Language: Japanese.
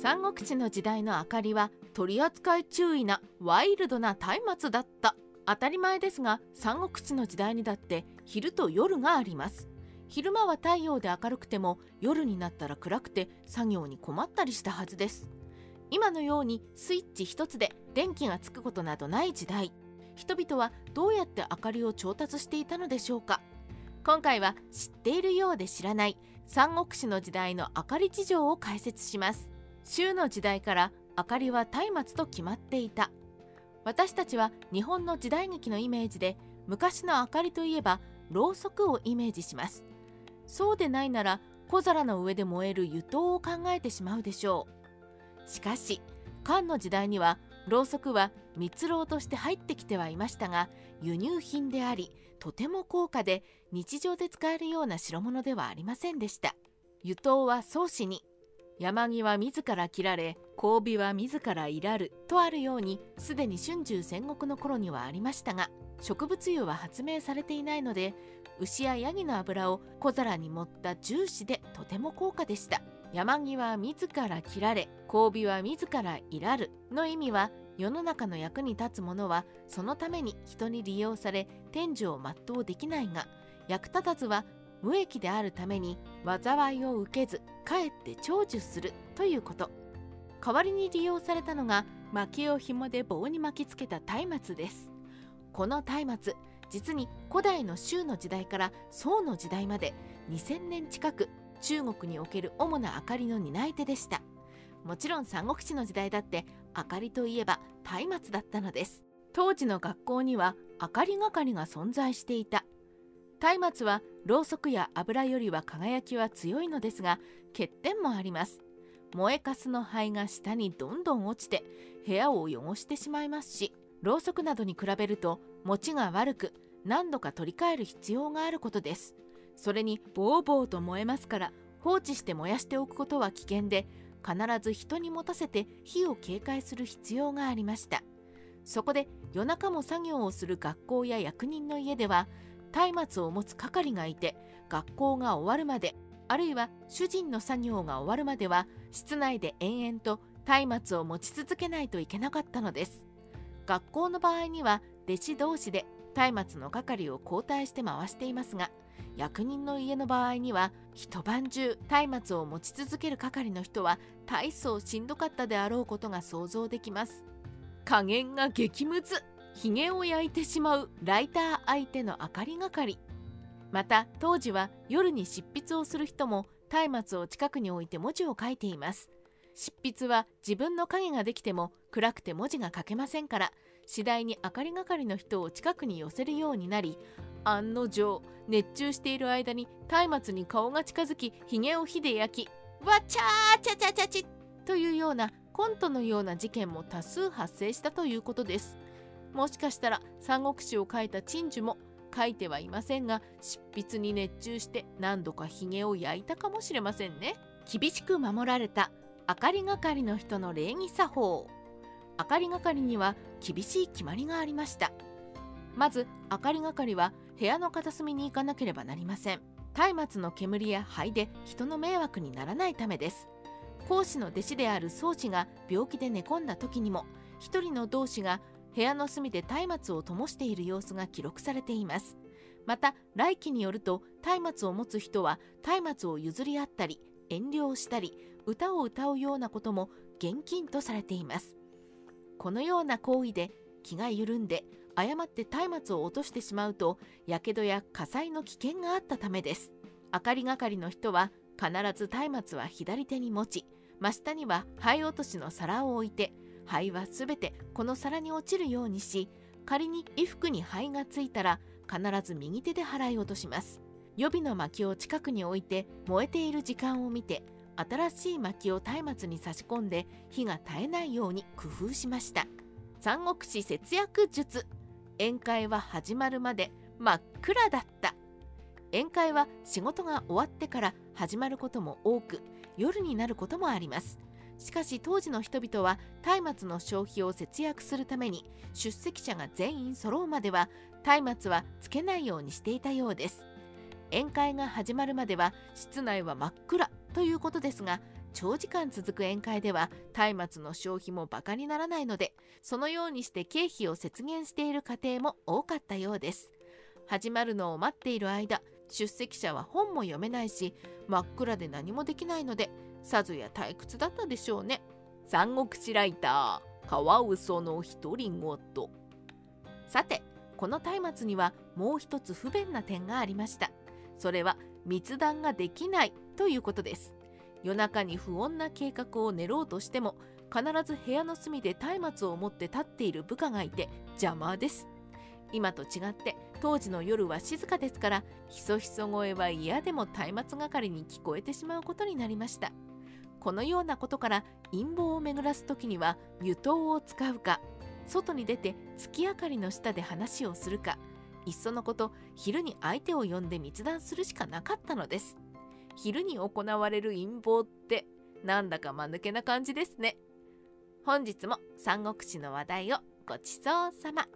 三国志の時代の明かりは取り扱い注意なワイルドな松明だった。当たり前ですが三国志の時代にだって昼と夜があります。昼間は太陽で明るくても夜になったら暗くて作業に困ったりしたはずです。今のようにスイッチ一つで電気がつくことなどない時代。人々はどうやって明かりを調達していたのでしょうか。今回は知っているようで知らない三国志の時代の明かり事情を解説します。州の時代から明かりは松明と決まっていた。私たちは日本の時代劇のイメージで昔の明かりといえばろうそくをイメージします。そうでないなら小皿の上で燃える油灯を考えてしまうでしょう。しかし漢の時代にはろうそくは蜜蝋として入ってきてはいましたが輸入品でありとても高価で日常で使えるような代物ではありませんでした。油灯は宗師に山木は自ら切られ交尾は自らいらるとあるようにすでに春秋戦国の頃にはありましたが植物油は発明されていないので牛やヤギの油を小皿に盛った重視でとても高価でした。山木は自ら切られ交尾は自らいらるの意味は世の中の役に立つものはそのために人に利用され天寿を全うできないが役立たずは無益であるために災いを受けずかえって長寿するということ。代わりに利用されたのが薪を紐で棒に巻きつけた松明です。この松明実に古代の周の時代から宋の時代まで2000年近く中国における主な明かりの担い手でした。もちろん三国志の時代だって明かりといえば松明だったのです。当時の学校には明かり係が存在していた。松明はろうそくや油よりは輝きは強いのですが欠点もあります。燃えかすの灰が下にどんどん落ちて部屋を汚してしまいますしろうそくなどに比べると持ちが悪く何度か取り替える必要があることです。それにボーボーと燃えますから放置して燃やしておくことは危険で必ず人に持たせて火を警戒する必要がありました。そこで夜中も作業をする学校や役人の家では松明を持つ係がいて学校が終わるまであるいは主人の作業が終わるまでは室内で延々と松明を持ち続けないといけなかったのです。学校の場合には弟子同士で松明の係を交代して回していますが役人の家の場合には一晩中松明を持ち続ける係の人は大層しんどかったであろうことが想像できます。加減が激ムズ。ひげを焼いてしまうライター相手の明かりがかり。また当時は夜に執筆をする人も松明を近くに置いて文字を書いています。執筆は自分の影ができても暗くて文字が書けませんから次第に明かりがかりの人を近くに寄せるようになり案の定熱中している間に松明に顔が近づきひげを火で焼きわちゃーちゃちゃちゃちというようなコントのような事件も多数発生したということです。もしかしたら三国志を書いた陳樹も書いてはいませんが執筆に熱中して何度かひげを焼いたかもしれませんね。厳しく守られた明かり係の人の礼儀作法。明かり係には厳しい決まりがありました。まず明かり係は部屋の片隅に行かなければなりません。松明の煙や灰で人の迷惑にならないためです。講師の弟子である宗師が病気で寝込んだ時にも一人の同志が部屋の隅で松明を灯している様子が記録されています。また来期によると松明を持つ人は松明を譲り合ったり遠慮したり歌を歌うようなことも厳禁とされています。このような行為で気が緩んで誤って松明を落としてしまうとやけどや火災の危険があったためです。明かり係の人は必ず松明は左手に持ち真下には灰落としの皿を置いて灰はすべてこの皿に落ちるようにし仮に衣服に灰がついたら必ず右手で払い落とします。予備の薪を近くに置いて燃えている時間を見て新しい薪を松明に差し込んで火が絶えないように工夫しました。三国志節約術。宴会は始まるまで真っ暗だった。宴会は仕事が終わってから始まることも多く夜になることもあります。しかし当時の人々は松明の消費を節約するために出席者が全員揃うまでは松明はつけないようにしていたようです。宴会が始まるまでは室内は真っ暗ということですが長時間続く宴会では松明の消費もバカにならないのでそのようにして経費を節減している家庭も多かったようです。始まるのを待っている間出席者は本も読めないし真っ暗で何もできないのでさぞや退屈だったでしょうね。三国志ライターカワウソの独り言。さてこの松明にはもう一つ不便な点がありました。それは密談ができないということです。夜中に不穏な計画を練ろうとしても必ず部屋の隅で松明を持って立っている部下がいて邪魔です。今と違って当時の夜は静かですからひそひそ声は嫌でも松明係に聞こえてしまうことになりました。このようなことから陰謀を巡らす時には湯刀を使うか外に出て月明かりの下で話をするかいっそのこと昼に相手を呼んで密談するしかなかったのです昼に行われる陰謀ってなんだか間抜けな感じですね本日も三国志の話題をごちそうさま。